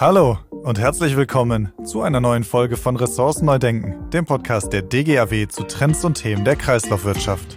Hallo und herzlich willkommen zu einer neuen Folge von Ressourcen neu denken, dem Podcast der DGAW zu Trends und Themen der Kreislaufwirtschaft.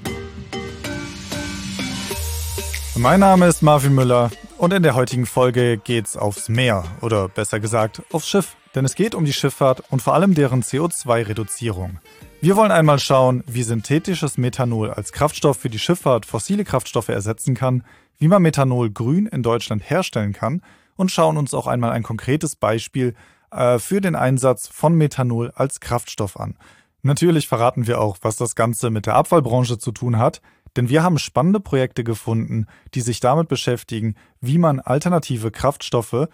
Mein Name ist Marvin Müller und in der heutigen Folge geht's aufs Meer oder besser gesagt aufs Schiff, denn es geht um die Schifffahrt und vor allem deren CO2-Reduzierung. Wir wollen einmal schauen, wie synthetisches Methanol als Kraftstoff für die Schifffahrt fossile Kraftstoffe ersetzen kann, wie man Methanol grün in Deutschland herstellen kann und schauen uns auch einmal ein konkretes Beispiel äh, für den Einsatz von Methanol als Kraftstoff an. Natürlich verraten wir auch, was das Ganze mit der Abfallbranche zu tun hat, denn wir haben spannende Projekte gefunden, die sich damit beschäftigen, wie man alternative Kraftstoffe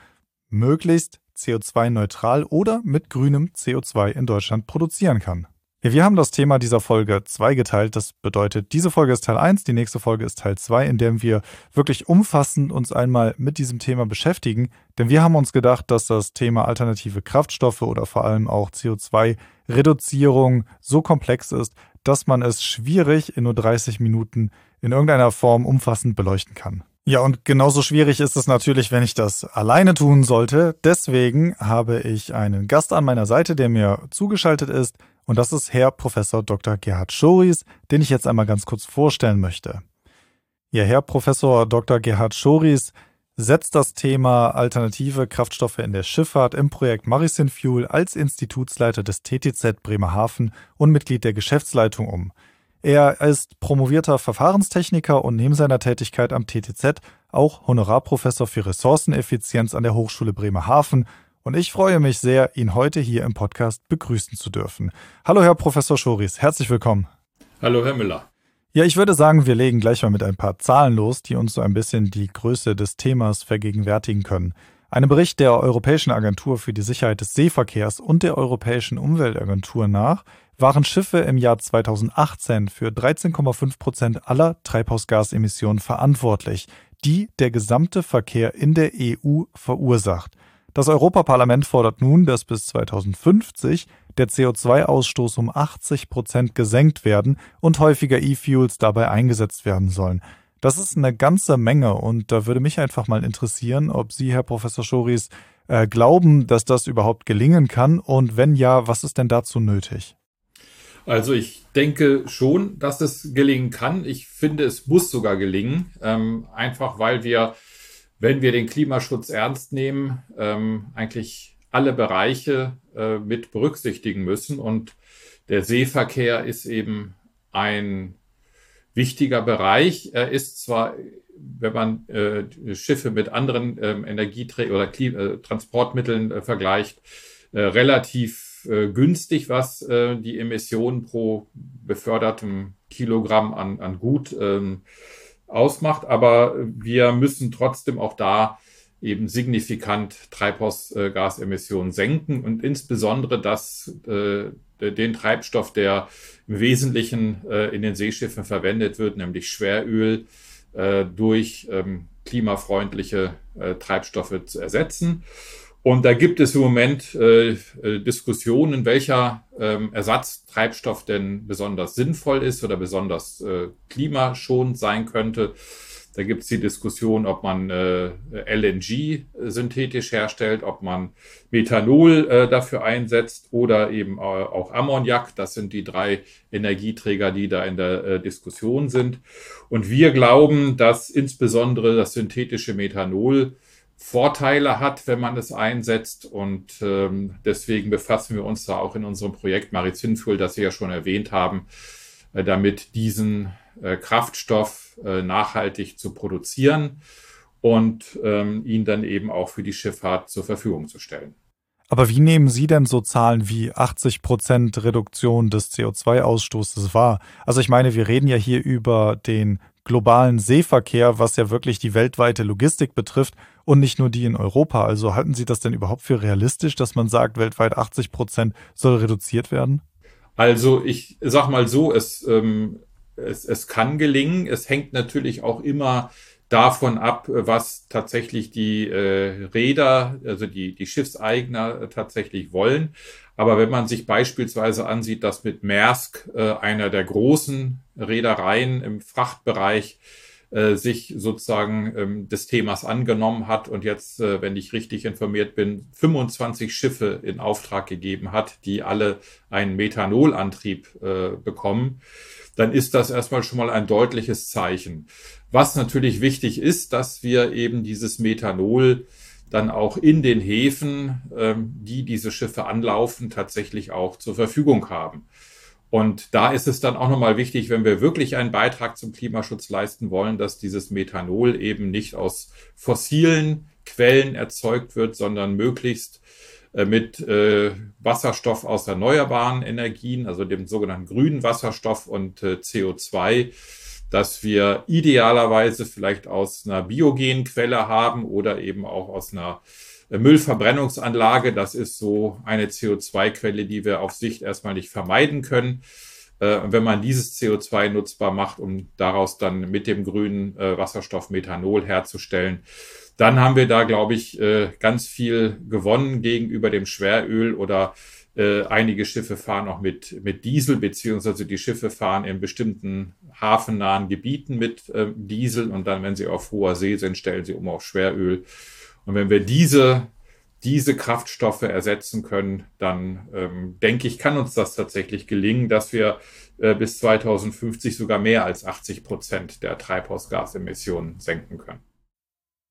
möglichst CO2-neutral oder mit grünem CO2 in Deutschland produzieren kann. Wir haben das Thema dieser Folge zweigeteilt. Das bedeutet, diese Folge ist Teil 1, die nächste Folge ist Teil 2, in dem wir wirklich umfassend uns einmal mit diesem Thema beschäftigen. Denn wir haben uns gedacht, dass das Thema alternative Kraftstoffe oder vor allem auch CO2-Reduzierung so komplex ist, dass man es schwierig in nur 30 Minuten in irgendeiner Form umfassend beleuchten kann. Ja, und genauso schwierig ist es natürlich, wenn ich das alleine tun sollte. Deswegen habe ich einen Gast an meiner Seite, der mir zugeschaltet ist. Und das ist Herr Professor Dr. Gerhard Schoris, den ich jetzt einmal ganz kurz vorstellen möchte. Ja, Herr Professor Dr. Gerhard Schoris setzt das Thema alternative Kraftstoffe in der Schifffahrt im Projekt Marisin Fuel als Institutsleiter des TTZ Bremerhaven und Mitglied der Geschäftsleitung um. Er ist promovierter Verfahrenstechniker und neben seiner Tätigkeit am TTZ auch Honorarprofessor für Ressourceneffizienz an der Hochschule Bremerhaven. Und ich freue mich sehr, ihn heute hier im Podcast begrüßen zu dürfen. Hallo, Herr Professor Schoris, herzlich willkommen. Hallo, Herr Müller. Ja, ich würde sagen, wir legen gleich mal mit ein paar Zahlen los, die uns so ein bisschen die Größe des Themas vergegenwärtigen können. Einem Bericht der Europäischen Agentur für die Sicherheit des Seeverkehrs und der Europäischen Umweltagentur nach waren Schiffe im Jahr 2018 für 13,5 Prozent aller Treibhausgasemissionen verantwortlich, die der gesamte Verkehr in der EU verursacht. Das Europaparlament fordert nun, dass bis 2050 der CO2-Ausstoß um 80 Prozent gesenkt werden und häufiger E-Fuels dabei eingesetzt werden sollen. Das ist eine ganze Menge und da würde mich einfach mal interessieren, ob Sie, Herr Professor Schoris, äh, glauben, dass das überhaupt gelingen kann und wenn ja, was ist denn dazu nötig? Also ich denke schon, dass es gelingen kann. Ich finde, es muss sogar gelingen, ähm, einfach weil wir, wenn wir den Klimaschutz ernst nehmen, ähm, eigentlich alle Bereiche äh, mit berücksichtigen müssen. Und der Seeverkehr ist eben ein wichtiger Bereich. Er ist zwar, wenn man äh, Schiffe mit anderen ähm, Energieträgern oder Klima äh, Transportmitteln äh, vergleicht, äh, relativ äh, günstig, was äh, die Emissionen pro befördertem Kilogramm an, an Gut ähm, ausmacht. Aber wir müssen trotzdem auch da eben signifikant Treibhausgasemissionen senken und insbesondere das, äh, den Treibstoff, der im Wesentlichen äh, in den Seeschiffen verwendet wird, nämlich Schweröl, äh, durch ähm, klimafreundliche äh, Treibstoffe zu ersetzen. Und da gibt es im Moment äh, äh, Diskussionen, welcher ähm, Ersatztreibstoff denn besonders sinnvoll ist oder besonders äh, klimaschonend sein könnte. Da gibt es die Diskussion, ob man äh, LNG synthetisch herstellt, ob man Methanol äh, dafür einsetzt oder eben äh, auch Ammoniak. Das sind die drei Energieträger, die da in der äh, Diskussion sind. Und wir glauben, dass insbesondere das synthetische Methanol Vorteile hat, wenn man es einsetzt. Und ähm, deswegen befassen wir uns da auch in unserem Projekt Marizinfuel, das Sie ja schon erwähnt haben, äh, damit diesen äh, Kraftstoff äh, nachhaltig zu produzieren und ähm, ihn dann eben auch für die Schifffahrt zur Verfügung zu stellen. Aber wie nehmen Sie denn so Zahlen wie 80 Prozent Reduktion des CO2-Ausstoßes wahr? Also ich meine, wir reden ja hier über den globalen Seeverkehr, was ja wirklich die weltweite Logistik betrifft und nicht nur die in Europa. Also halten Sie das denn überhaupt für realistisch, dass man sagt, weltweit 80 Prozent soll reduziert werden? Also ich sag mal so, es, ähm, es, es kann gelingen. Es hängt natürlich auch immer davon ab, was tatsächlich die äh, Räder, also die, die Schiffseigner tatsächlich wollen. Aber wenn man sich beispielsweise ansieht, dass mit Maersk, äh, einer der großen Reedereien im Frachtbereich, äh, sich sozusagen ähm, des Themas angenommen hat und jetzt, äh, wenn ich richtig informiert bin, 25 Schiffe in Auftrag gegeben hat, die alle einen Methanolantrieb äh, bekommen, dann ist das erstmal schon mal ein deutliches Zeichen. Was natürlich wichtig ist, dass wir eben dieses Methanol dann auch in den Häfen, ähm, die diese Schiffe anlaufen, tatsächlich auch zur Verfügung haben. Und da ist es dann auch nochmal wichtig, wenn wir wirklich einen Beitrag zum Klimaschutz leisten wollen, dass dieses Methanol eben nicht aus fossilen Quellen erzeugt wird, sondern möglichst äh, mit äh, Wasserstoff aus erneuerbaren Energien, also dem sogenannten grünen Wasserstoff und äh, CO2, dass wir idealerweise vielleicht aus einer biogenen Quelle haben oder eben auch aus einer Müllverbrennungsanlage. Das ist so eine CO2-Quelle, die wir auf Sicht erstmal nicht vermeiden können. Äh, und wenn man dieses CO2 nutzbar macht, um daraus dann mit dem grünen äh, Wasserstoff Methanol herzustellen, dann haben wir da, glaube ich, äh, ganz viel gewonnen gegenüber dem Schweröl oder einige Schiffe fahren auch mit, mit Diesel, beziehungsweise die Schiffe fahren in bestimmten hafennahen Gebieten mit Diesel und dann, wenn sie auf hoher See sind, stellen sie um auf Schweröl. Und wenn wir diese, diese Kraftstoffe ersetzen können, dann ähm, denke ich, kann uns das tatsächlich gelingen, dass wir äh, bis 2050 sogar mehr als 80 Prozent der Treibhausgasemissionen senken können.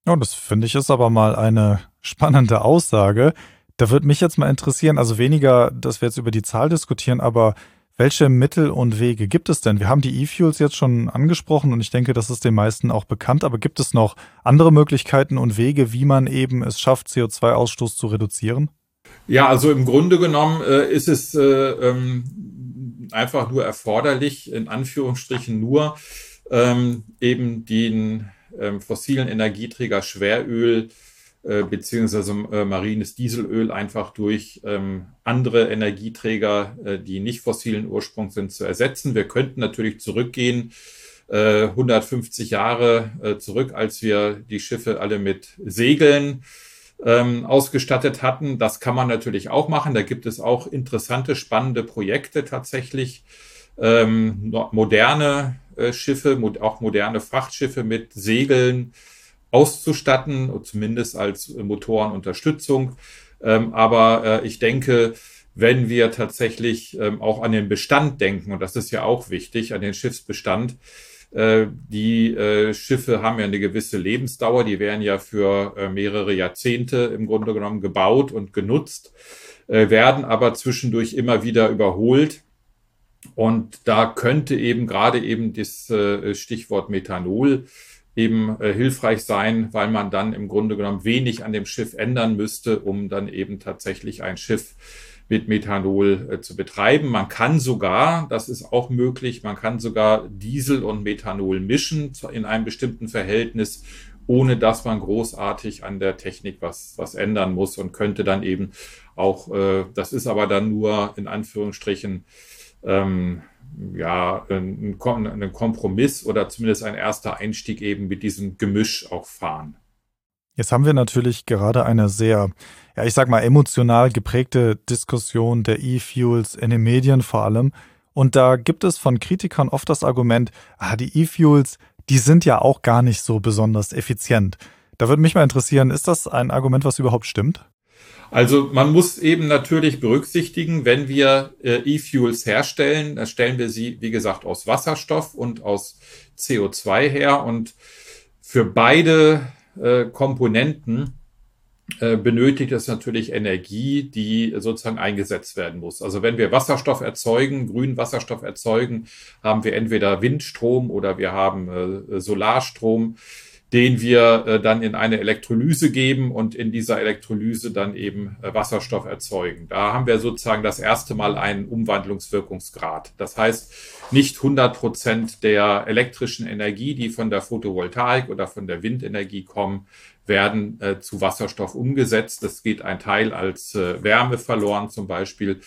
Ja, das finde ich ist aber mal eine spannende Aussage. Da würde mich jetzt mal interessieren, also weniger, dass wir jetzt über die Zahl diskutieren, aber welche Mittel und Wege gibt es denn? Wir haben die E-Fuels jetzt schon angesprochen und ich denke, das ist den meisten auch bekannt, aber gibt es noch andere Möglichkeiten und Wege, wie man eben es schafft, CO2-Ausstoß zu reduzieren? Ja, also im Grunde genommen äh, ist es äh, ähm, einfach nur erforderlich, in Anführungsstrichen nur ähm, eben den ähm, fossilen Energieträger Schweröl äh, beziehungsweise äh, marines Dieselöl einfach durch ähm, andere Energieträger, äh, die nicht fossilen Ursprungs sind, zu ersetzen. Wir könnten natürlich zurückgehen, äh, 150 Jahre äh, zurück, als wir die Schiffe alle mit Segeln ähm, ausgestattet hatten. Das kann man natürlich auch machen. Da gibt es auch interessante, spannende Projekte tatsächlich. Ähm, moderne äh, Schiffe, auch moderne Frachtschiffe mit Segeln, auszustatten, zumindest als Motorenunterstützung. Ähm, aber äh, ich denke, wenn wir tatsächlich ähm, auch an den Bestand denken, und das ist ja auch wichtig, an den Schiffsbestand, äh, die äh, Schiffe haben ja eine gewisse Lebensdauer, die werden ja für äh, mehrere Jahrzehnte im Grunde genommen gebaut und genutzt, werden aber zwischendurch immer wieder überholt. Und da könnte eben gerade eben das Stichwort Methanol eben äh, hilfreich sein, weil man dann im Grunde genommen wenig an dem Schiff ändern müsste, um dann eben tatsächlich ein Schiff mit Methanol äh, zu betreiben. Man kann sogar, das ist auch möglich, man kann sogar Diesel und Methanol mischen in einem bestimmten Verhältnis, ohne dass man großartig an der Technik was, was ändern muss und könnte dann eben auch, äh, das ist aber dann nur in Anführungsstrichen, ähm, ja, ein, ein Kompromiss oder zumindest ein erster Einstieg eben mit diesem Gemisch auch fahren. Jetzt haben wir natürlich gerade eine sehr, ja, ich sag mal, emotional geprägte Diskussion der E-Fuels in den Medien vor allem. Und da gibt es von Kritikern oft das Argument, ah, die E-Fuels, die sind ja auch gar nicht so besonders effizient. Da würde mich mal interessieren, ist das ein Argument, was überhaupt stimmt? Also man muss eben natürlich berücksichtigen, wenn wir äh, E-Fuels herstellen, dann stellen wir sie, wie gesagt, aus Wasserstoff und aus CO2 her. Und für beide äh, Komponenten äh, benötigt es natürlich Energie, die sozusagen eingesetzt werden muss. Also wenn wir Wasserstoff erzeugen, grünen Wasserstoff erzeugen, haben wir entweder Windstrom oder wir haben äh, Solarstrom den wir äh, dann in eine Elektrolyse geben und in dieser Elektrolyse dann eben äh, Wasserstoff erzeugen. Da haben wir sozusagen das erste Mal einen Umwandlungswirkungsgrad. Das heißt, nicht 100 Prozent der elektrischen Energie, die von der Photovoltaik oder von der Windenergie kommen, werden äh, zu Wasserstoff umgesetzt. Es geht ein Teil als äh, Wärme verloren zum Beispiel,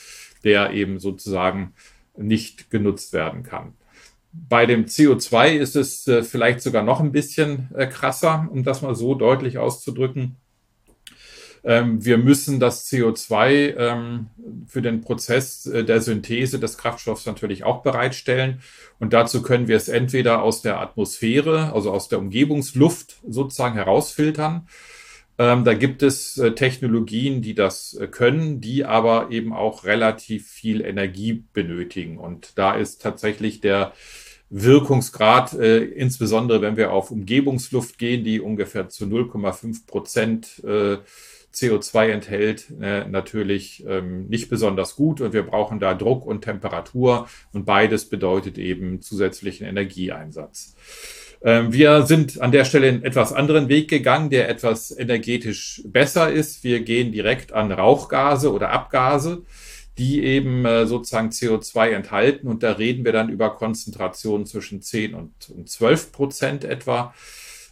der eben sozusagen nicht genutzt werden kann. Bei dem CO2 ist es äh, vielleicht sogar noch ein bisschen äh, krasser, um das mal so deutlich auszudrücken. Ähm, wir müssen das CO2 ähm, für den Prozess äh, der Synthese des Kraftstoffs natürlich auch bereitstellen. Und dazu können wir es entweder aus der Atmosphäre, also aus der Umgebungsluft sozusagen herausfiltern. Ähm, da gibt es äh, Technologien, die das äh, können, die aber eben auch relativ viel Energie benötigen. Und da ist tatsächlich der Wirkungsgrad, äh, insbesondere wenn wir auf Umgebungsluft gehen, die ungefähr zu 0,5 Prozent äh, CO2 enthält, äh, natürlich ähm, nicht besonders gut und wir brauchen da Druck und Temperatur und beides bedeutet eben zusätzlichen Energieeinsatz. Ähm, wir sind an der Stelle einen etwas anderen Weg gegangen, der etwas energetisch besser ist. Wir gehen direkt an Rauchgase oder Abgase die eben äh, sozusagen CO2 enthalten. Und da reden wir dann über Konzentrationen zwischen 10 und, und 12 Prozent etwa.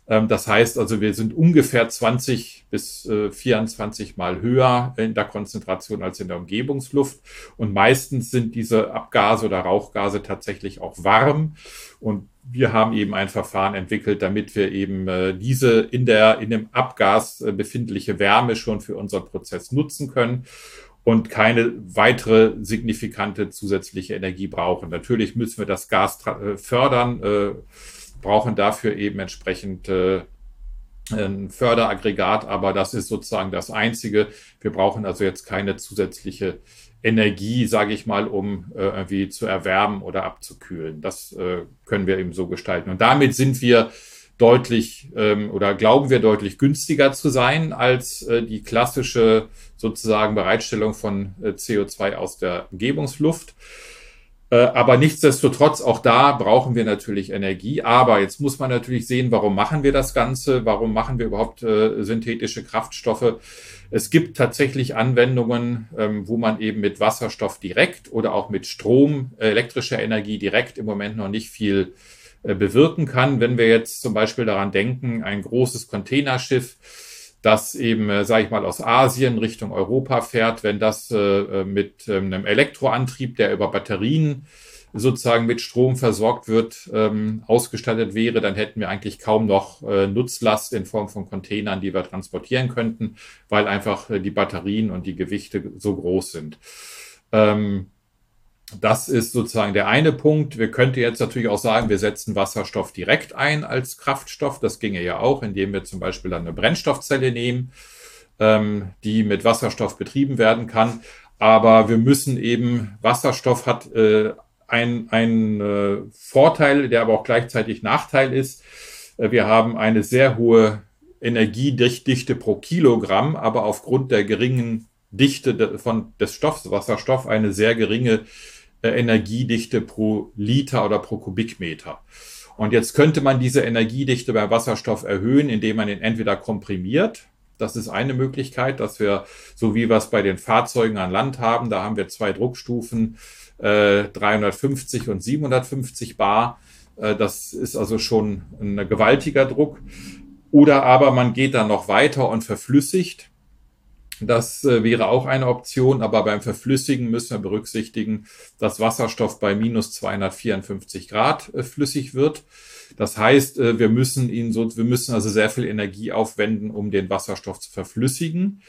Ähm, das heißt also, wir sind ungefähr 20 bis äh, 24 Mal höher in der Konzentration als in der Umgebungsluft. Und meistens sind diese Abgase oder Rauchgase tatsächlich auch warm. Und wir haben eben ein Verfahren entwickelt, damit wir eben äh, diese in der, in dem Abgas äh, befindliche Wärme schon für unseren Prozess nutzen können und keine weitere signifikante zusätzliche Energie brauchen. Natürlich müssen wir das Gas äh, fördern, äh, brauchen dafür eben entsprechend äh, ein Förderaggregat, aber das ist sozusagen das Einzige. Wir brauchen also jetzt keine zusätzliche Energie, sage ich mal, um irgendwie zu erwärmen oder abzukühlen. Das können wir eben so gestalten. Und damit sind wir deutlich ähm, oder glauben wir deutlich günstiger zu sein als äh, die klassische sozusagen Bereitstellung von äh, CO2 aus der Umgebungsluft. Äh, aber nichtsdestotrotz, auch da brauchen wir natürlich Energie. Aber jetzt muss man natürlich sehen, warum machen wir das Ganze? Warum machen wir überhaupt äh, synthetische Kraftstoffe? Es gibt tatsächlich Anwendungen, ähm, wo man eben mit Wasserstoff direkt oder auch mit Strom, äh, elektrischer Energie direkt im Moment noch nicht viel bewirken kann. Wenn wir jetzt zum Beispiel daran denken, ein großes Containerschiff, das eben, äh, sage ich mal, aus Asien Richtung Europa fährt, wenn das äh, mit ähm, einem Elektroantrieb, der über Batterien sozusagen mit Strom versorgt wird, ähm, ausgestattet wäre, dann hätten wir eigentlich kaum noch äh, Nutzlast in Form von Containern, die wir transportieren könnten, weil einfach äh, die Batterien und die Gewichte so groß sind. Ähm, das ist sozusagen der eine Punkt. Wir könnten jetzt natürlich auch sagen, wir setzen Wasserstoff direkt ein als Kraftstoff. Das ginge ja auch, indem wir zum Beispiel dann eine Brennstoffzelle nehmen, ähm, die mit Wasserstoff betrieben werden kann. Aber wir müssen eben, Wasserstoff hat äh, ein, ein äh, Vorteil, der aber auch gleichzeitig Nachteil ist. Äh, wir haben eine sehr hohe Energiedichte pro Kilogramm, aber aufgrund der geringen Dichte von, des Stoffs Wasserstoff eine sehr geringe äh, Energiedichte pro Liter oder pro Kubikmeter. Und jetzt könnte man diese Energiedichte beim Wasserstoff erhöhen, indem man ihn entweder komprimiert. Das ist eine Möglichkeit, dass wir, so wie wir es bei den Fahrzeugen an Land haben, da haben wir zwei Druckstufen, äh, 350 und 750 Bar. Äh, das ist also schon ein gewaltiger Druck. Oder aber man geht dann noch weiter und verflüssigt. Das äh, wäre auch eine Option, aber beim Verflüssigen müssen wir berücksichtigen, dass Wasserstoff bei minus 254 Grad äh, flüssig wird. Das heißt, äh, wir müssen ihn so, wir müssen also sehr viel Energie aufwenden, um den Wasserstoff zu verflüssigen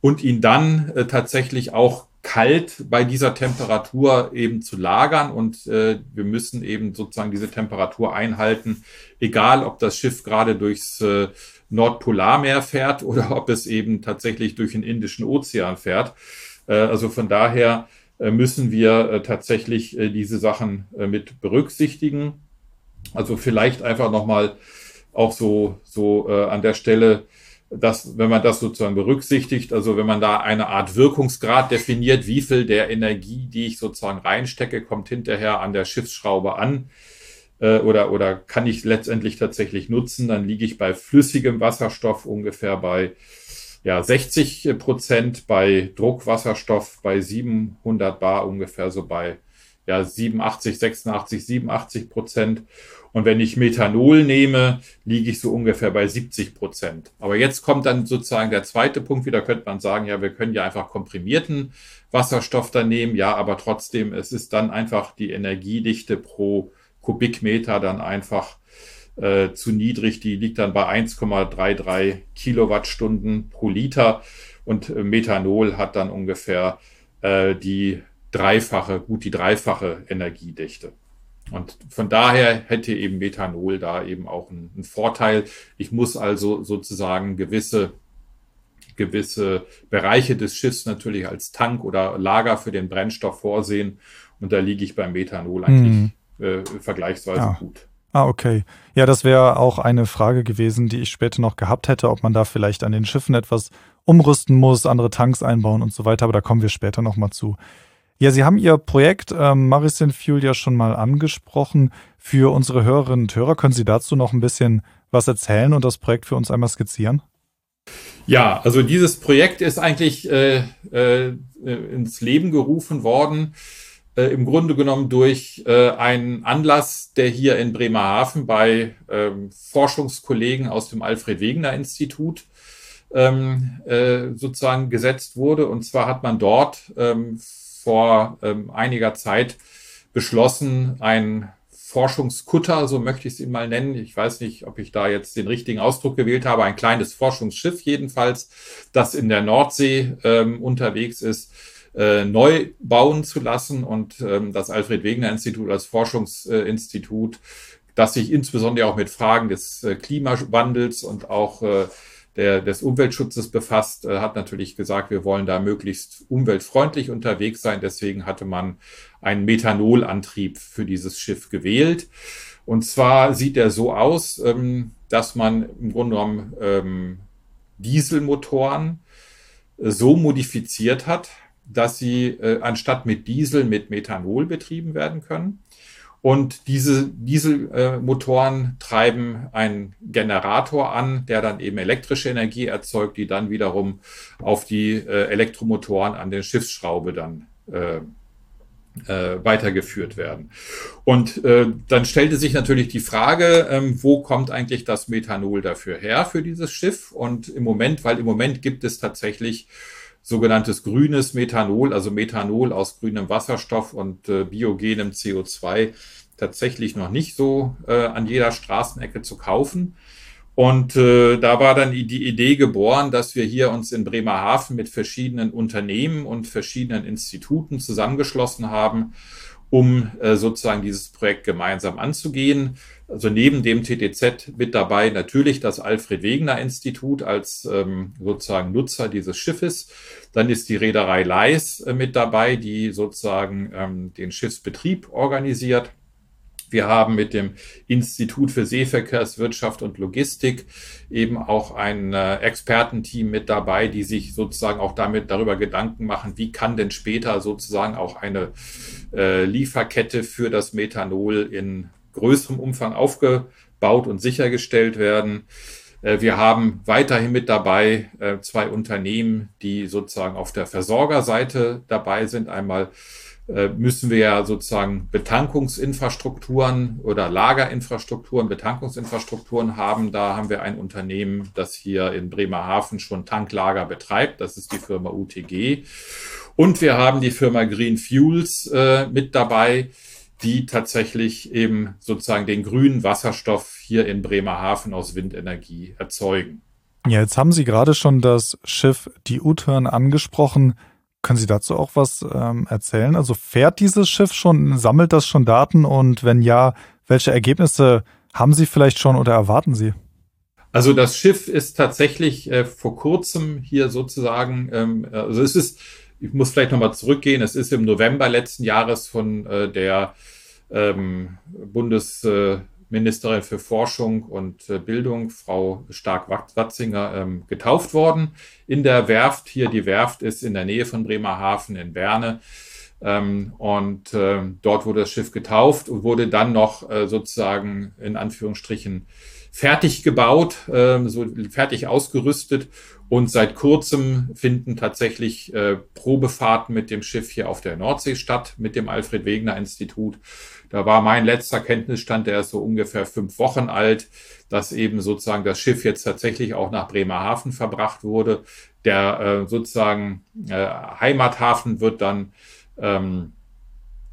und ihn dann tatsächlich auch kalt bei dieser Temperatur eben zu lagern und äh, wir müssen eben sozusagen diese Temperatur einhalten, egal ob das Schiff gerade durchs äh, Nordpolarmeer fährt oder ob es eben tatsächlich durch den Indischen Ozean fährt. Äh, also von daher äh, müssen wir äh, tatsächlich diese Sachen mit berücksichtigen. Also vielleicht einfach nochmal auch so, so an der Stelle, dass, wenn man das sozusagen berücksichtigt, also wenn man da eine Art Wirkungsgrad definiert, wie viel der Energie, die ich sozusagen reinstecke, kommt hinterher an der Schiffsschraube an, äh, oder, oder kann ich letztendlich tatsächlich nutzen, dann liege ich bei flüssigem Wasserstoff ungefähr bei ja, 60 Prozent, bei Druckwasserstoff bei 700 Bar ungefähr so bei ja, 87, 86, 87 Prozent. Und wenn ich Methanol nehme, liege ich so ungefähr bei 70 Prozent. Aber jetzt kommt dann sozusagen der zweite Punkt wieder, könnte man sagen, ja, wir können ja einfach komprimierten Wasserstoff da nehmen. Ja, aber trotzdem, es ist dann einfach die Energiedichte pro Kubikmeter dann einfach äh, zu niedrig. Die liegt dann bei 1,33 Kilowattstunden pro Liter. und äh, Methanol hat dann ungefähr äh, die dreifache, gut die dreifache Energiedichte. Und von daher hätte eben Methanol da eben auch einen, einen Vorteil. Ich muss also sozusagen gewisse gewisse Bereiche des Schiffs natürlich als Tank oder Lager für den Brennstoff vorsehen. Und da liege ich beim Methanol eigentlich hm. Äh, vergleichsweise ja. gut. Ah, okay. Ja, das wäre auch eine Frage gewesen, die ich später noch gehabt hätte, ob man da vielleicht an den Schiffen etwas umrüsten muss, andere Tanks einbauen und so weiter, aber da kommen wir später nochmal zu. Ja, Sie haben Ihr Projekt ähm, Marisin Fuel ja schon mal angesprochen. Für unsere Hörerinnen und Hörer können Sie dazu noch ein bisschen was erzählen und das Projekt für uns einmal skizzieren? Ja, also dieses Projekt ist eigentlich äh, äh, ins Leben gerufen worden, äh, im Grunde genommen durch äh, einen Anlass, der hier in Bremerhaven bei ähm, Forschungskollegen aus dem Alfred Wegener Institut ähm, äh, sozusagen gesetzt wurde. Und zwar hat man dort ähm, vor ähm, einiger Zeit beschlossen, ein Forschungskutter, so möchte ich es ihn mal nennen. Ich weiß nicht, ob ich da jetzt den richtigen Ausdruck gewählt habe. Ein kleines Forschungsschiff jedenfalls, das in der Nordsee ähm, unterwegs ist, äh, neu bauen zu lassen und ähm, das Alfred Wegener Institut als Forschungsinstitut, das sich insbesondere auch mit Fragen des äh, Klimawandels und auch äh, der, des Umweltschutzes befasst, äh, hat natürlich gesagt, wir wollen da möglichst umweltfreundlich unterwegs sein. Deswegen hatte man einen Methanolantrieb für dieses Schiff gewählt. Und zwar sieht er so aus, ähm, dass man im Grunde genommen ähm, Dieselmotoren äh, so modifiziert hat, dass sie äh, anstatt mit Diesel mit Methanol betrieben werden können. Und diese Dieselmotoren treiben einen Generator an, der dann eben elektrische Energie erzeugt, die dann wiederum auf die äh, Elektromotoren an den Schiffsschraube dann äh, äh, weitergeführt werden. Und äh, dann stellte sich natürlich die Frage, ähm, wo kommt eigentlich das Methanol dafür her für dieses Schiff? Und im Moment, weil im Moment gibt es tatsächlich sogenanntes grünes Methanol, also Methanol aus grünem Wasserstoff und äh, biogenem CO2 tatsächlich noch nicht so äh, an jeder Straßenecke zu kaufen. Und äh, da war dann die Idee geboren, dass wir hier uns in Bremerhaven mit verschiedenen Unternehmen und verschiedenen Instituten zusammengeschlossen haben, um äh, sozusagen dieses Projekt gemeinsam anzugehen. Also neben dem TTZ mit dabei natürlich das Alfred Wegener Institut als ähm, sozusagen Nutzer dieses Schiffes. Dann ist die Reederei Leis äh, mit dabei, die sozusagen ähm, den Schiffsbetrieb organisiert. Wir haben mit dem Institut für Seeverkehrswirtschaft und Logistik eben auch ein äh, Expertenteam mit dabei, die sich sozusagen auch damit darüber Gedanken machen, wie kann denn später sozusagen auch eine äh, Lieferkette für das Methanol in größerem Umfang aufgebaut und sichergestellt werden. Äh, wir haben weiterhin mit dabei äh, zwei Unternehmen, die sozusagen auf der Versorgerseite dabei sind. Einmal äh, müssen wir ja sozusagen Betankungsinfrastrukturen oder Lagerinfrastrukturen, Betankungsinfrastrukturen haben. Da haben wir ein Unternehmen, das hier in Bremerhaven schon Tanklager betreibt. Das ist die Firma UTG. Und wir haben die Firma Green Fuels äh, mit dabei, die tatsächlich eben sozusagen den grünen Wasserstoff hier in Bremerhaven aus Windenergie erzeugen. Ja, jetzt haben Sie gerade schon das Schiff die U-Turn angesprochen. Können Sie dazu auch was ähm, erzählen? Also fährt dieses Schiff schon, sammelt das schon Daten und wenn ja, welche Ergebnisse haben Sie vielleicht schon oder erwarten Sie? Also das Schiff ist tatsächlich äh, vor kurzem hier sozusagen, ähm, also es ist, ich muss vielleicht nochmal zurückgehen, es ist im November letzten Jahres von äh, der ähm, Bundes, äh, Ministerin für Forschung und äh, Bildung, Frau Stark-Watzinger, ähm, getauft worden in der Werft. Hier die Werft ist in der Nähe von Bremerhaven in Berne. Ähm, und äh, dort wurde das Schiff getauft und wurde dann noch äh, sozusagen in Anführungsstrichen fertig gebaut, äh, so fertig ausgerüstet. Und seit kurzem finden tatsächlich äh, Probefahrten mit dem Schiff hier auf der Nordsee statt, mit dem Alfred Wegener Institut. Da war mein letzter Kenntnisstand, der ist so ungefähr fünf Wochen alt, dass eben sozusagen das Schiff jetzt tatsächlich auch nach Bremerhaven verbracht wurde. Der äh, sozusagen äh, Heimathafen wird dann ähm,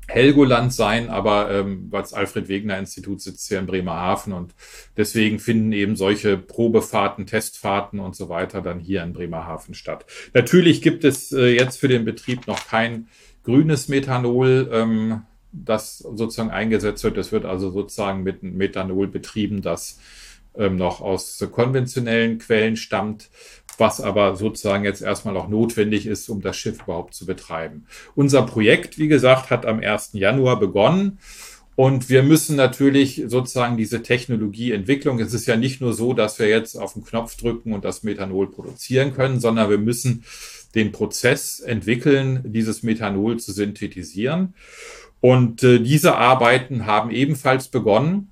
Helgoland sein, aber ähm, das Alfred Wegener Institut sitzt hier in Bremerhaven und deswegen finden eben solche Probefahrten, Testfahrten und so weiter dann hier in Bremerhaven statt. Natürlich gibt es äh, jetzt für den Betrieb noch kein grünes Methanol, ähm, das sozusagen eingesetzt wird. Es wird also sozusagen mit Methanol betrieben, das noch aus konventionellen Quellen stammt was aber sozusagen jetzt erstmal auch notwendig ist, um das Schiff überhaupt zu betreiben. Unser Projekt, wie gesagt, hat am 1. Januar begonnen. Und wir müssen natürlich sozusagen diese Technologieentwicklung, es ist ja nicht nur so, dass wir jetzt auf den Knopf drücken und das Methanol produzieren können, sondern wir müssen den Prozess entwickeln, dieses Methanol zu synthetisieren. Und äh, diese Arbeiten haben ebenfalls begonnen.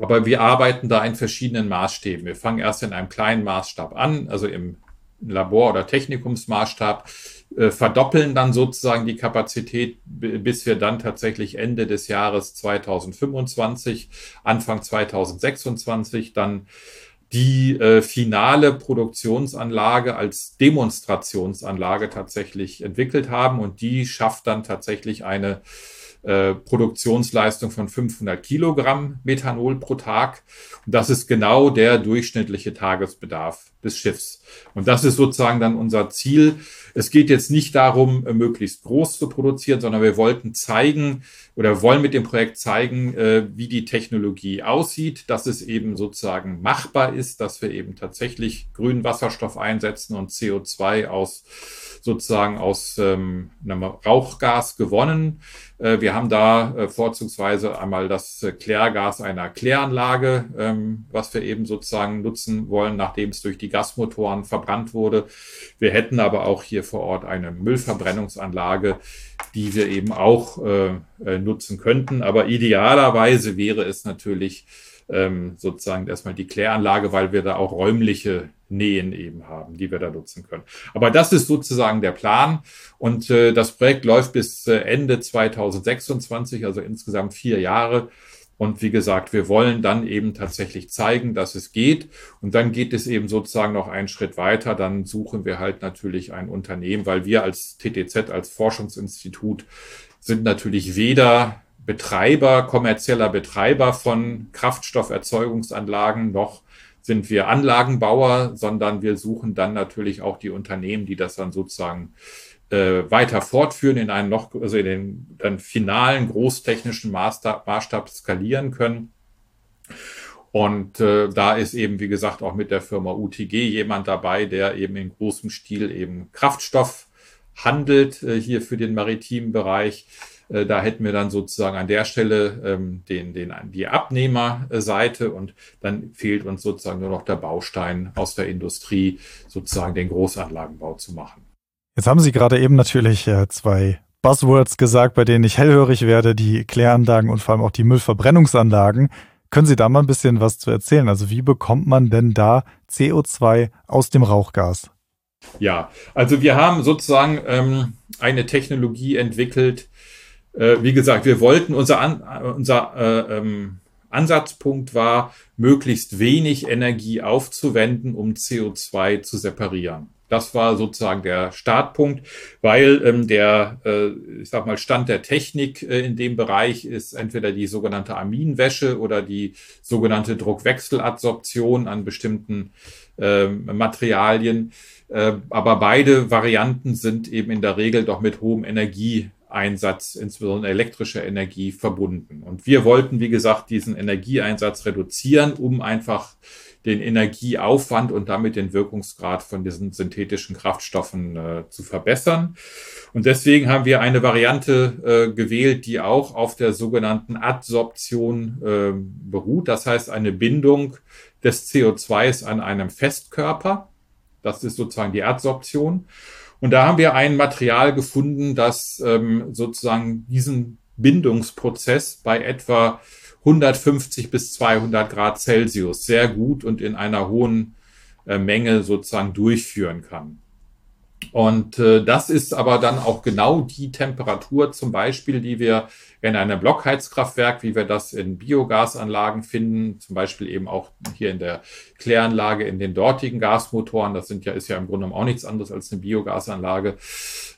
Aber wir arbeiten da in verschiedenen Maßstäben. Wir fangen erst in einem kleinen Maßstab an, also im Labor- oder Technikumsmaßstab, äh, verdoppeln dann sozusagen die Kapazität, bis wir dann tatsächlich Ende des Jahres 2025, Anfang 2026 dann die äh, finale Produktionsanlage als Demonstrationsanlage tatsächlich entwickelt haben und die schafft dann tatsächlich eine äh, Produktionsleistung von 500 Kilogramm Methanol pro Tag. Und das ist genau der durchschnittliche Tagesbedarf des Schiffs. Und das ist sozusagen dann unser Ziel. Es geht jetzt nicht darum, äh, möglichst groß zu produzieren, sondern wir wollten zeigen oder wollen mit dem Projekt zeigen, äh, wie die Technologie aussieht, dass es eben sozusagen machbar ist, dass wir eben tatsächlich grünen Wasserstoff einsetzen und CO2 aus sozusagen aus ähm, einem Rauchgas gewonnen. Äh, wir haben da äh, vorzugsweise einmal das äh, Klärgas einer Kläranlage, ähm, was wir eben sozusagen nutzen wollen, nachdem es durch die Gasmotoren verbrannt wurde. Wir hätten aber auch hier vor Ort eine Müllverbrennungsanlage, die wir eben auch äh, äh nutzen könnten. Aber idealerweise wäre es natürlich ähm, sozusagen erstmal die Kläranlage, weil wir da auch räumliche Nähen eben haben, die wir da nutzen können. Aber das ist sozusagen der Plan und äh, das Projekt läuft bis äh, Ende 2026, also insgesamt vier Jahre. Und wie gesagt, wir wollen dann eben tatsächlich zeigen, dass es geht. Und dann geht es eben sozusagen noch einen Schritt weiter. Dann suchen wir halt natürlich ein Unternehmen, weil wir als TTZ, als Forschungsinstitut sind natürlich weder Betreiber, kommerzieller Betreiber von Kraftstofferzeugungsanlagen noch sind wir Anlagenbauer, sondern wir suchen dann natürlich auch die Unternehmen, die das dann sozusagen äh, weiter fortführen, in einen noch, also in den dann finalen großtechnischen Maßstab, Maßstab skalieren können. Und äh, da ist eben, wie gesagt, auch mit der Firma UTG jemand dabei, der eben in großem Stil eben Kraftstoff handelt, äh, hier für den maritimen Bereich. Äh, da hätten wir dann sozusagen an der Stelle ähm, den, den, die Abnehmerseite und dann fehlt uns sozusagen nur noch der Baustein aus der Industrie, sozusagen den Großanlagenbau zu machen. Jetzt haben Sie gerade eben natürlich äh, zwei Buzzwords gesagt, bei denen ich hellhörig werde, die Kläranlagen und vor allem auch die Müllverbrennungsanlagen. Können Sie da mal ein bisschen was zu erzählen? Also wie bekommt man denn da CO2 aus dem Rauchgas? Ja, also wir haben sozusagen ähm, eine Technologie entwickelt, äh, wie gesagt, wir wollten, unser, An, unser äh, ähm, Ansatzpunkt war, möglichst wenig Energie aufzuwenden, um CO2 zu separieren. Das war sozusagen der Startpunkt, weil ähm, der, äh, ich sag mal, Stand der Technik äh, in dem Bereich ist entweder die sogenannte Aminwäsche oder die sogenannte Druckwechseladsorption an bestimmten äh, Materialien. Äh, aber beide Varianten sind eben in der Regel doch mit hohem Energie Einsatz, insbesondere elektrischer Energie, verbunden. Und wir wollten, wie gesagt, diesen Energieeinsatz reduzieren, um einfach den Energieaufwand und damit den Wirkungsgrad von diesen synthetischen Kraftstoffen äh, zu verbessern. Und deswegen haben wir eine Variante äh, gewählt, die auch auf der sogenannten Adsorption äh, beruht. Das heißt, eine Bindung des CO2s an einem Festkörper. Das ist sozusagen die Adsorption. Und da haben wir ein Material gefunden, das ähm, sozusagen diesen Bindungsprozess bei etwa 150 bis 200 Grad Celsius sehr gut und in einer hohen äh, Menge sozusagen durchführen kann. Und äh, das ist aber dann auch genau die Temperatur zum Beispiel, die wir in einem Blockheizkraftwerk, wie wir das in Biogasanlagen finden, zum Beispiel eben auch hier in der Kläranlage in den dortigen Gasmotoren, das sind ja, ist ja im Grunde auch nichts anderes als eine Biogasanlage,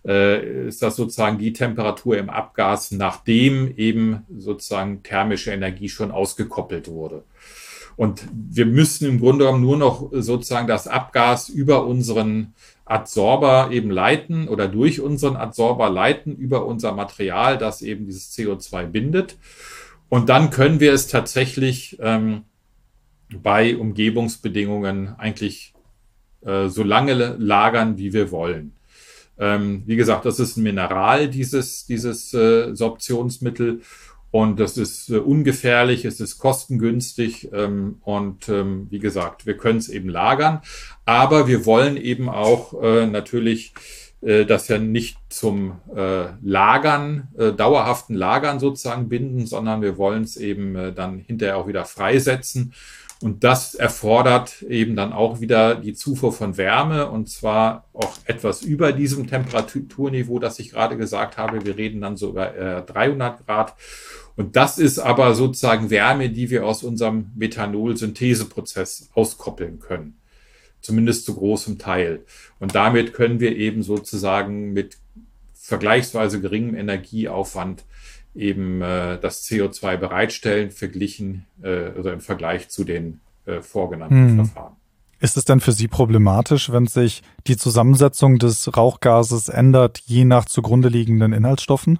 äh, ist das sozusagen die Temperatur im Abgas, nachdem eben sozusagen thermische Energie schon ausgekoppelt wurde. Und wir müssen im Grunde genommen nur noch sozusagen das Abgas über unseren Adsorber eben leiten oder durch unseren Adsorber leiten über unser Material, das eben dieses CO2 bindet. Und dann können wir es tatsächlich ähm, bei Umgebungsbedingungen eigentlich äh, so lange lagern, wie wir wollen. Ähm, wie gesagt, das ist ein Mineral, dieses, dieses äh, Sorptionsmittel. Und das ist äh, ungefährlich, es ist kostengünstig ähm, und ähm, wie gesagt, wir können es eben lagern. Aber wir wollen eben auch äh, natürlich äh, das ja nicht zum äh, Lagern, äh, dauerhaften Lagern sozusagen binden, sondern wir wollen es eben äh, dann hinterher auch wieder freisetzen. Und das erfordert eben dann auch wieder die Zufuhr von Wärme und zwar auch etwas über diesem Temperaturniveau, das ich gerade gesagt habe. Wir reden dann so über äh, 300 Grad. Und das ist aber sozusagen Wärme, die wir aus unserem Methanol-Syntheseprozess auskoppeln können. Zumindest zu großem Teil. Und damit können wir eben sozusagen mit vergleichsweise geringem Energieaufwand eben äh, das CO2 bereitstellen, verglichen, äh, also im Vergleich zu den äh, vorgenannten hm. Verfahren. Ist es denn für Sie problematisch, wenn sich die Zusammensetzung des Rauchgases ändert, je nach zugrunde liegenden Inhaltsstoffen?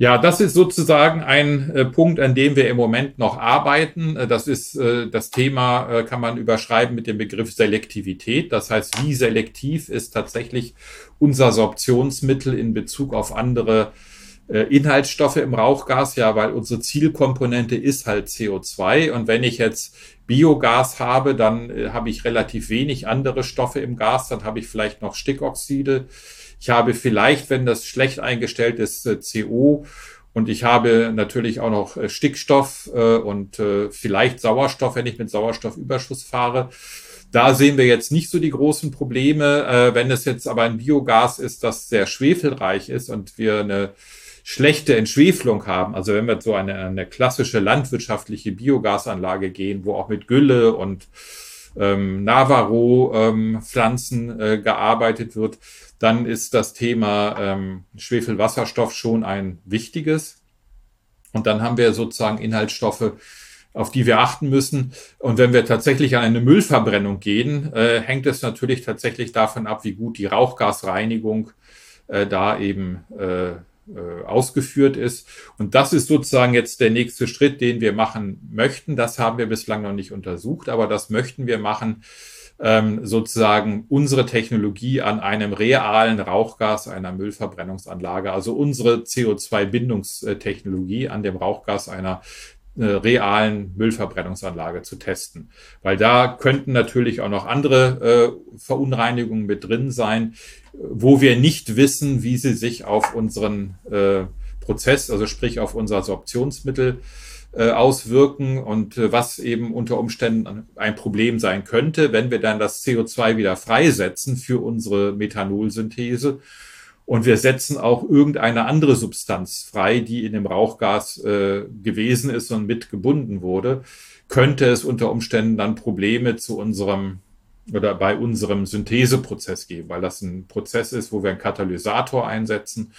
Ja, das ist sozusagen ein äh, Punkt, an dem wir im Moment noch arbeiten. Äh, das ist äh, das Thema, äh, kann man überschreiben mit dem Begriff Selektivität. Das heißt, wie selektiv ist tatsächlich unser Sorptionsmittel in Bezug auf andere äh, Inhaltsstoffe im Rauchgas? Ja, weil unsere Zielkomponente ist halt CO2. Und wenn ich jetzt Biogas habe, dann äh, habe ich relativ wenig andere Stoffe im Gas. Dann habe ich vielleicht noch Stickoxide ich habe vielleicht, wenn das schlecht eingestellt ist, äh, CO und ich habe natürlich auch noch äh, Stickstoff äh, und vielleicht Sauerstoff, wenn ich mit Sauerstoffüberschuss fahre. Da sehen wir jetzt nicht so die großen Probleme. Wenn es jetzt aber ein Biogas ist, das sehr schwefelreich ist und wir eine schlechte Entschwefelung haben, also wenn wir so eine, eine klassische landwirtschaftliche Biogasanlage gehen, wo auch mit Gülle und ähm, Navarro-Pflanzen ähm, äh, gearbeitet wird, dann ist das Thema ähm, Schwefelwasserstoff schon ein wichtiges. Und dann haben wir sozusagen Inhaltsstoffe, auf die wir achten müssen. Und wenn wir tatsächlich an eine Müllverbrennung gehen, äh, hängt es natürlich tatsächlich davon ab, wie gut die Rauchgasreinigung äh, da eben äh, äh, ausgeführt ist. Und das ist sozusagen jetzt der nächste Schritt, den wir machen möchten. Das haben wir bislang noch nicht untersucht, aber das möchten wir machen, ähm, sozusagen unsere Technologie an einem realen Rauchgas einer Müllverbrennungsanlage, also unsere CO2-Bindungstechnologie an dem Rauchgas einer realen Müllverbrennungsanlage zu testen. Weil da könnten natürlich auch noch andere äh, Verunreinigungen mit drin sein, wo wir nicht wissen, wie sie sich auf unseren äh, Prozess, also sprich auf unser Sorptionsmittel äh, auswirken und äh, was eben unter Umständen ein Problem sein könnte, wenn wir dann das CO2 wieder freisetzen für unsere Methanolsynthese und wir setzen auch irgendeine andere Substanz frei, die in dem Rauchgas äh, gewesen ist und mitgebunden wurde, könnte es unter Umständen dann Probleme zu unserem oder bei unserem Syntheseprozess geben, weil das ein Prozess ist, wo wir einen Katalysator einsetzen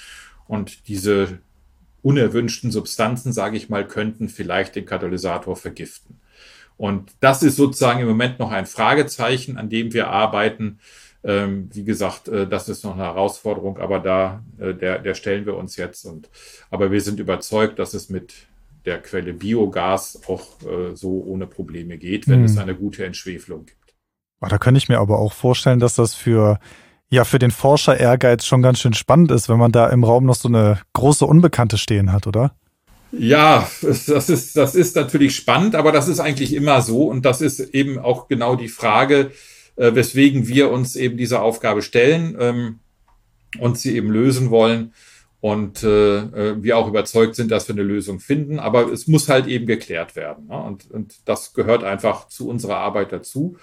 und diese unerwünschten Substanzen, sage ich mal, könnten vielleicht den Katalysator vergiften. Und das ist sozusagen im Moment noch ein Fragezeichen, an dem wir arbeiten. Ähm, wie gesagt, äh, das ist noch eine Herausforderung, aber da, äh, der, der stellen wir uns jetzt. Und, aber wir sind überzeugt, dass es mit der Quelle Biogas auch äh, so ohne Probleme geht, wenn hm. es eine gute Entschwefelung gibt. Oh, da könnte ich mir aber auch vorstellen, dass das für ja für den Forscher Ehrgeiz schon ganz schön spannend ist, wenn man da im Raum noch so eine große Unbekannte stehen hat, oder? Ja, das ist, das ist natürlich spannend, aber das ist eigentlich immer so. Und das ist eben auch genau die Frage, äh, weswegen wir uns eben diese Aufgabe stellen ähm, und sie eben lösen wollen. Und äh, äh, wir auch überzeugt sind, dass wir eine Lösung finden. Aber es muss halt eben geklärt werden. Ne? Und, und das gehört einfach zu unserer Arbeit dazu,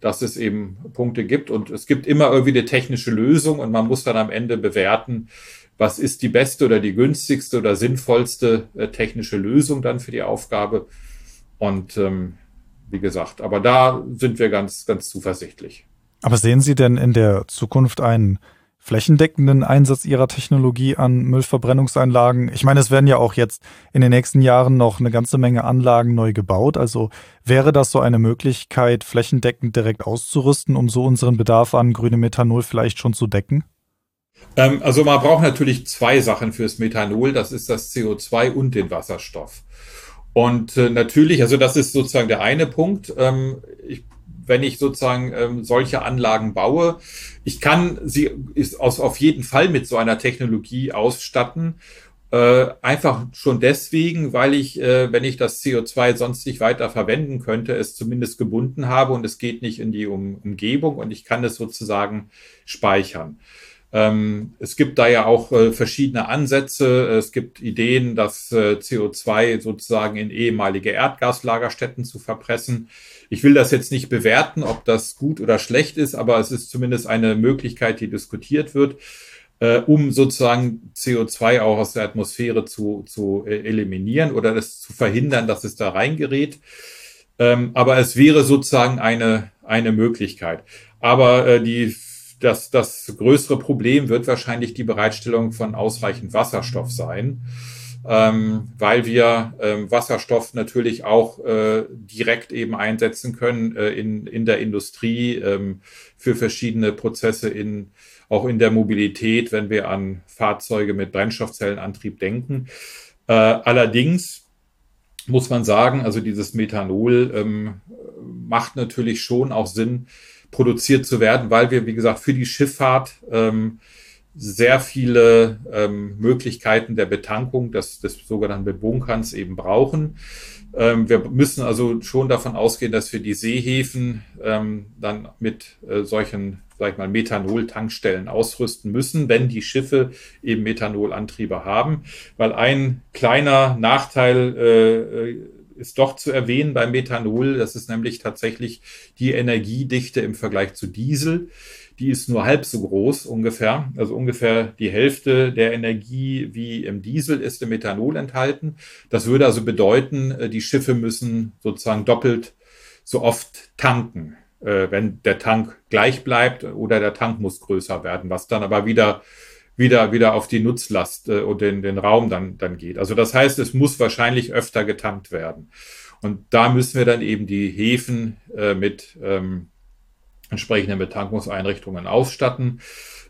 dass es eben Punkte gibt. Und es gibt immer irgendwie eine technische Lösung und man muss dann am Ende bewerten, was ist die beste oder die günstigste oder sinnvollste äh, technische Lösung dann für die Aufgabe. Und ähm, wie gesagt. Aber da sind wir ganz, ganz zuversichtlich. Aber sehen Sie denn in der Zukunft einen flächendeckenden Einsatz ihrer Technologie an Müllverbrennungseinlagen? Ich meine, es werden ja auch jetzt in den nächsten Jahren noch eine ganze Menge Anlagen neu gebaut. Also wäre das so eine Möglichkeit, flächendeckend direkt auszurüsten, um so unseren Bedarf an grünem Methanol vielleicht schon zu decken? Ähm, also man braucht natürlich zwei Sachen fürs Methanol. Das ist das CO2 und den Wasserstoff. Und äh, natürlich, also das ist sozusagen der eine Punkt. Ähm, ich, wenn ich sozusagen ähm, solche Anlagen baue, ich kann sie ist aus, auf jeden Fall mit so einer Technologie ausstatten. Äh, einfach schon deswegen, weil ich, äh, wenn ich das CO2 sonst nicht weiter verwenden könnte, es zumindest gebunden habe und es geht nicht in die um Umgebung und ich kann es sozusagen speichern. Ähm, es gibt da ja auch äh, verschiedene Ansätze. Es gibt Ideen, das äh, CO2 sozusagen in ehemalige Erdgaslagerstätten zu verpressen. Ich will das jetzt nicht bewerten, ob das gut oder schlecht ist, aber es ist zumindest eine Möglichkeit, die diskutiert wird, äh, um sozusagen CO2 auch aus der Atmosphäre zu, zu äh, eliminieren oder das zu verhindern, dass es da reingerät. Ähm, aber es wäre sozusagen eine, eine Möglichkeit. Aber äh, die das, das größere Problem wird wahrscheinlich die Bereitstellung von ausreichend Wasserstoff sein, ähm, weil wir ähm, Wasserstoff natürlich auch äh, direkt eben einsetzen können äh, in, in der Industrie ähm, für verschiedene Prozesse in auch in der Mobilität, wenn wir an Fahrzeuge mit Brennstoffzellenantrieb denken. Äh, allerdings muss man sagen, also dieses Methanol ähm, macht natürlich schon auch Sinn, produziert zu werden, weil wir, wie gesagt, für die Schifffahrt ähm, sehr viele ähm, Möglichkeiten der Betankung des, des sogenannten Bebunkerns eben brauchen. Ähm, wir müssen also schon davon ausgehen, dass wir die Seehäfen ähm, dann mit äh, solchen, sag ich mal, Methanol-Tankstellen ausrüsten müssen, wenn die Schiffe eben Methanolantriebe haben. Weil ein kleiner Nachteil äh, äh ist doch zu erwähnen beim Methanol. Das ist nämlich tatsächlich die Energiedichte im Vergleich zu Diesel. Die ist nur halb so groß ungefähr. Also ungefähr die Hälfte der Energie wie im Diesel ist im Methanol enthalten. Das würde also bedeuten, äh, die Schiffe müssen sozusagen doppelt so oft tanken, äh, wenn der Tank gleich bleibt oder der Tank muss größer werden, was dann aber wieder wieder, wieder auf die Nutzlast äh, und den, den Raum dann, dann geht. Also das heißt, es muss wahrscheinlich öfter getankt werden. Und da müssen wir dann eben die Häfen äh, mit ähm, entsprechenden Betankungseinrichtungen ausstatten.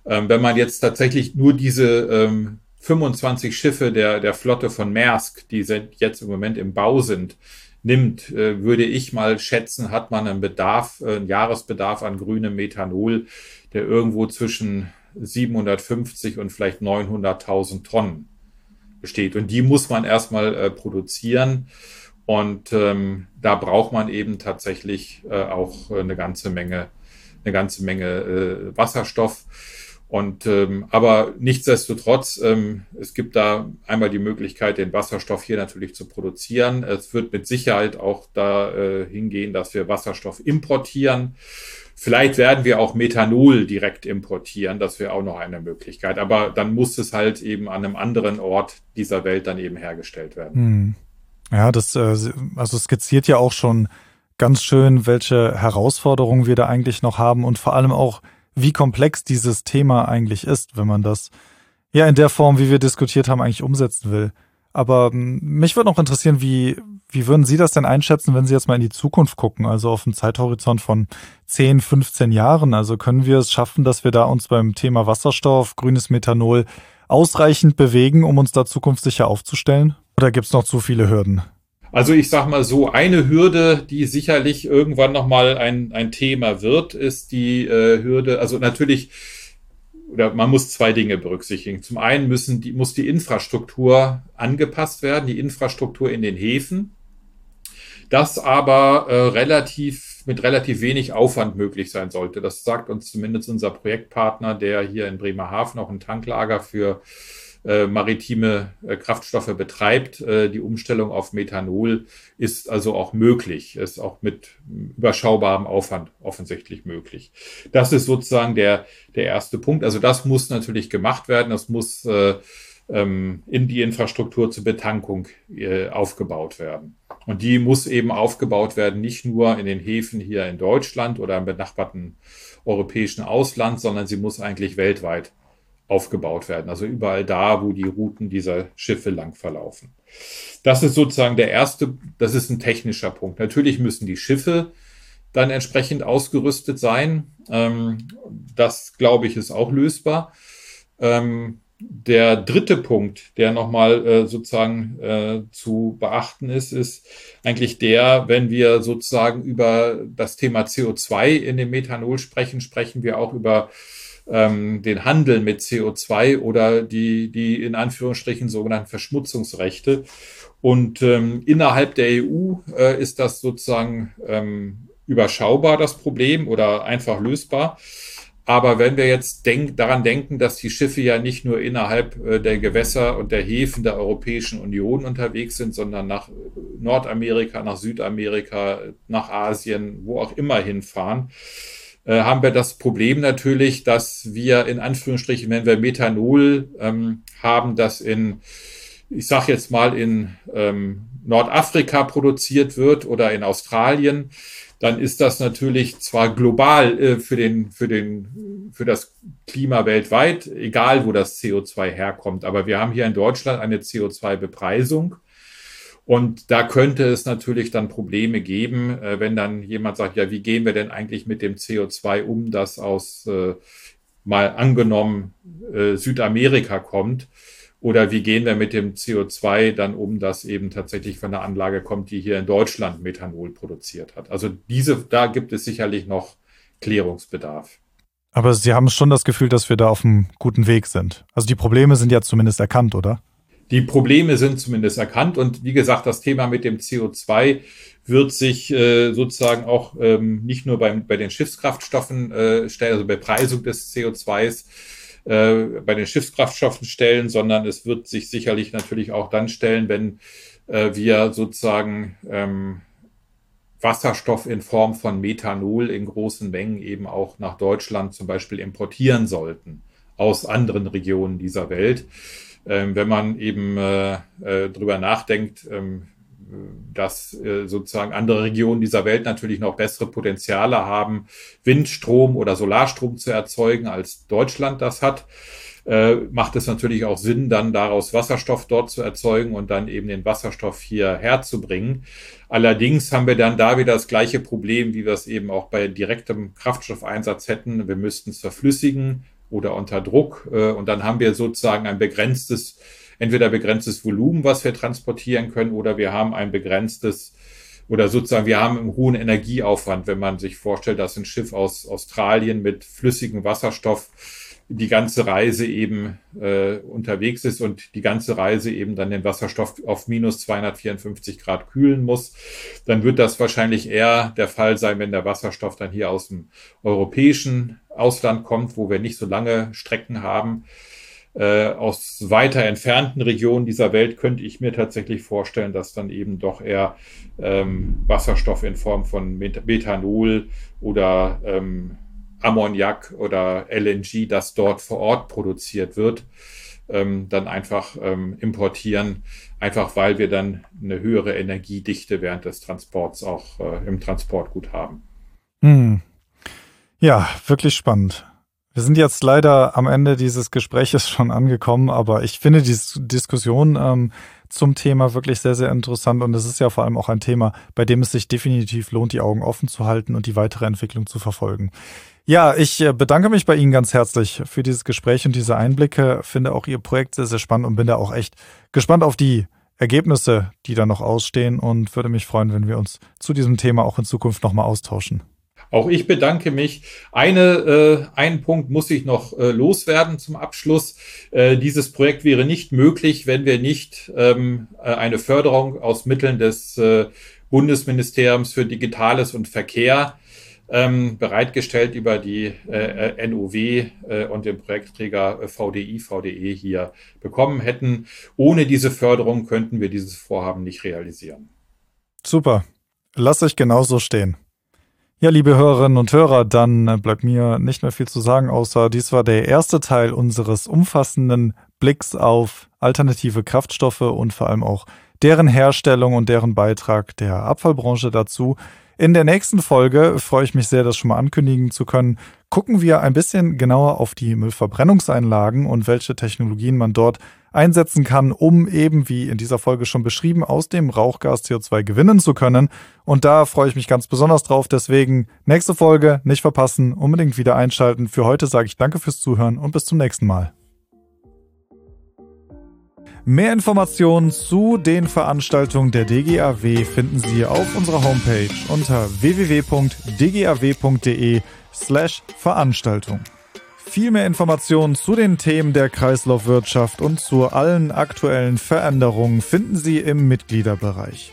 Ähm, wenn man jetzt tatsächlich nur diese ähm, 25 Schiffe der, der Flotte von Maersk, die sind jetzt im Moment im Bau sind, nimmt, äh, würde ich mal schätzen, hat man einen Bedarf, äh, einen Jahresbedarf an grünem Methanol, der irgendwo zwischen 750 und vielleicht 900.000 Tonnen besteht. Und die muss man erstmal äh, produzieren. Und ähm, da braucht man eben tatsächlich äh, auch eine ganze Menge, eine ganze Menge äh, Wasserstoff. Und ähm, aber nichtsdestotrotz, ähm, es gibt da einmal die Möglichkeit, den Wasserstoff hier natürlich zu produzieren. Es wird mit Sicherheit auch da äh, hingehen, dass wir Wasserstoff importieren. Vielleicht werden wir auch Methanol direkt importieren, das wäre auch noch eine Möglichkeit. Aber dann muss es halt eben an einem anderen Ort dieser Welt dann eben hergestellt werden. Hm. Ja, das äh, also skizziert ja auch schon ganz schön, welche Herausforderungen wir da eigentlich noch haben und vor allem auch, wie komplex dieses Thema eigentlich ist, wenn man das ja in der Form, wie wir diskutiert haben, eigentlich umsetzen will. Aber hm, mich würde noch interessieren, wie, wie würden Sie das denn einschätzen, wenn Sie jetzt mal in die Zukunft gucken, also auf einen Zeithorizont von 10, 15 Jahren? Also können wir es schaffen, dass wir da uns beim Thema Wasserstoff, grünes Methanol ausreichend bewegen, um uns da zukunftssicher aufzustellen? Oder gibt es noch zu viele Hürden? Also ich sag mal so, eine Hürde, die sicherlich irgendwann nochmal ein, ein Thema wird, ist die äh, Hürde, also natürlich oder man muss zwei Dinge berücksichtigen. Zum einen müssen die, muss die Infrastruktur angepasst werden, die Infrastruktur in den Häfen. Das aber äh, relativ, mit relativ wenig Aufwand möglich sein sollte. Das sagt uns zumindest unser Projektpartner, der hier in Bremerhaven auch ein Tanklager für äh, maritime äh, Kraftstoffe betreibt. Äh, die Umstellung auf Methanol ist also auch möglich, ist auch mit überschaubarem Aufwand offensichtlich möglich. Das ist sozusagen der, der erste Punkt. Also das muss natürlich gemacht werden. Das muss äh, ähm, in die Infrastruktur zur Betankung aufgebaut werden. Und die muss eben aufgebaut werden, nicht nur in den Häfen hier in Deutschland oder im benachbarten europäischen Ausland, sondern sie muss eigentlich weltweit aufgebaut werden. Also überall da, wo die Routen dieser Schiffe lang verlaufen. Das ist sozusagen der erste, das ist ein technischer Punkt. Natürlich müssen die Schiffe dann entsprechend ausgerüstet sein. Ähm, das, glaube ich, ist auch lösbar. Ähm, der dritte Punkt, der nochmal äh, sozusagen äh, zu beachten ist, ist eigentlich der, wenn wir sozusagen über das Thema CO2 in dem Methanol sprechen, sprechen wir auch über ähm, den Handel mit CO2 oder die, die in Anführungsstrichen sogenannten Verschmutzungsrechte. Und ähm, innerhalb der EU äh, ist das sozusagen ähm, überschaubar, das Problem, oder einfach lösbar. Aber wenn wir jetzt denk, daran denken, dass die Schiffe ja nicht nur innerhalb äh, der Gewässer und der Häfen der Europäischen Union unterwegs sind, sondern nach Nordamerika, nach Südamerika, nach Asien, wo auch immer hinfahren, äh, haben wir das Problem natürlich, dass wir in Anführungsstrichen, wenn wir Methanol ähm, haben, das in, ich sage jetzt mal, in ähm, Nordafrika produziert wird oder in Australien, dann ist das natürlich zwar global äh, für den, für den, für das Klima weltweit, egal wo das CO2 herkommt. Aber wir haben hier in Deutschland eine CO2-Bepreisung. Und da könnte es natürlich dann Probleme geben, äh, wenn dann jemand sagt, ja, wie gehen wir denn eigentlich mit dem CO2 um, das aus äh, mal angenommen äh, Südamerika kommt? Oder wie gehen wir mit dem CO2 dann um, das eben tatsächlich von einer Anlage kommt, die hier in Deutschland Methanol produziert hat? Also diese, da gibt es sicherlich noch Klärungsbedarf. Aber Sie haben schon das Gefühl, dass wir da auf einem guten Weg sind. Also die Probleme sind ja zumindest erkannt, oder? Die Probleme sind zumindest erkannt und wie gesagt, das Thema mit dem CO2 wird sich äh, sozusagen auch ähm, nicht nur beim, bei den Schiffskraftstoffen äh, stellen, also bei Preisung des CO2s, äh, bei den Schiffskraftstoffen stellen, sondern es wird sich sicherlich natürlich auch dann stellen, wenn äh, wir sozusagen ähm, Wasserstoff in Form von Methanol in großen Mengen eben auch nach Deutschland zum Beispiel importieren sollten aus anderen Regionen dieser Welt. Ähm, wenn man eben äh, äh, drüber nachdenkt, ähm, dass äh, sozusagen andere Regionen dieser Welt natürlich noch bessere Potenziale haben, Windstrom oder Solarstrom zu erzeugen, als Deutschland das hat. Äh, macht es natürlich auch Sinn, dann daraus Wasserstoff dort zu erzeugen und dann eben den Wasserstoff hier herzubringen. Allerdings haben wir dann da wieder das gleiche Problem, wie wir es eben auch bei direktem Kraftstoffeinsatz hätten. Wir müssten es verflüssigen oder unter Druck äh, und dann haben wir sozusagen ein begrenztes entweder begrenztes Volumen, was wir transportieren können, oder wir haben ein begrenztes oder sozusagen wir haben einen hohen Energieaufwand, wenn man sich vorstellt, dass ein Schiff aus Australien mit flüssigem Wasserstoff die ganze Reise eben äh, unterwegs ist und die ganze Reise eben dann den Wasserstoff auf minus 254 Grad kühlen muss, dann wird das wahrscheinlich eher der Fall sein, wenn der Wasserstoff dann hier aus dem europäischen Ausland kommt, wo wir nicht so lange Strecken haben. Äh, aus weiter entfernten Regionen dieser Welt könnte ich mir tatsächlich vorstellen, dass dann eben doch eher ähm, Wasserstoff in Form von Methanol oder ähm, Ammoniak oder LNG, das dort vor Ort produziert wird, ähm, dann einfach ähm, importieren, einfach weil wir dann eine höhere Energiedichte während des Transports auch äh, im Transport gut haben. Hm. Ja, wirklich spannend. Wir sind jetzt leider am Ende dieses Gespräches schon angekommen, aber ich finde die Diskussion ähm, zum Thema wirklich sehr, sehr interessant und es ist ja vor allem auch ein Thema, bei dem es sich definitiv lohnt, die Augen offen zu halten und die weitere Entwicklung zu verfolgen. Ja, ich äh, bedanke mich bei Ihnen ganz herzlich für dieses Gespräch und diese Einblicke. Finde auch Ihr Projekt sehr, sehr spannend und bin da auch echt gespannt auf die Ergebnisse, die da noch ausstehen und würde mich freuen, wenn wir uns zu diesem Thema auch in Zukunft nochmal austauschen. Auch ich bedanke mich. Eine, äh, einen Punkt muss ich noch äh, loswerden zum Abschluss. Äh, dieses Projekt wäre nicht möglich, wenn wir nicht ähm, äh, eine Förderung aus Mitteln des äh, Bundesministeriums für Digitales und Verkehr ähm, bereitgestellt über die äh, äh NOW äh, und den Projektträger äh, VDI, VDE hier bekommen hätten. Ohne diese Förderung könnten wir dieses Vorhaben nicht realisieren. Super. Lass euch genauso stehen. Ja, liebe Hörerinnen und Hörer, dann äh, bleibt mir nicht mehr viel zu sagen, außer dies war der erste Teil unseres umfassenden Blicks auf alternative Kraftstoffe und vor allem auch deren Herstellung und deren Beitrag der Abfallbranche dazu. In der nächsten Folge freue ich mich sehr, das schon mal ankündigen zu können. Gucken wir ein bisschen genauer auf die Müllverbrennungseinlagen und welche Technologien man dort einsetzen kann, um eben, wie in dieser Folge schon beschrieben, aus dem Rauchgas CO2 gewinnen zu können. Und da freue ich mich ganz besonders drauf. Deswegen nächste Folge nicht verpassen, unbedingt wieder einschalten. Für heute sage ich danke fürs Zuhören und bis zum nächsten Mal. Mehr Informationen zu den Veranstaltungen der DGAW finden Sie auf unserer Homepage unter www.dgaw.de slash Veranstaltung. Viel mehr Informationen zu den Themen der Kreislaufwirtschaft und zu allen aktuellen Veränderungen finden Sie im Mitgliederbereich.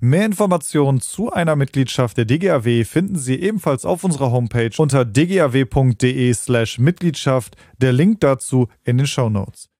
Mehr Informationen zu einer Mitgliedschaft der DGAW finden Sie ebenfalls auf unserer Homepage unter dgaw.de/mitgliedschaft. Der Link dazu in den Show Notes.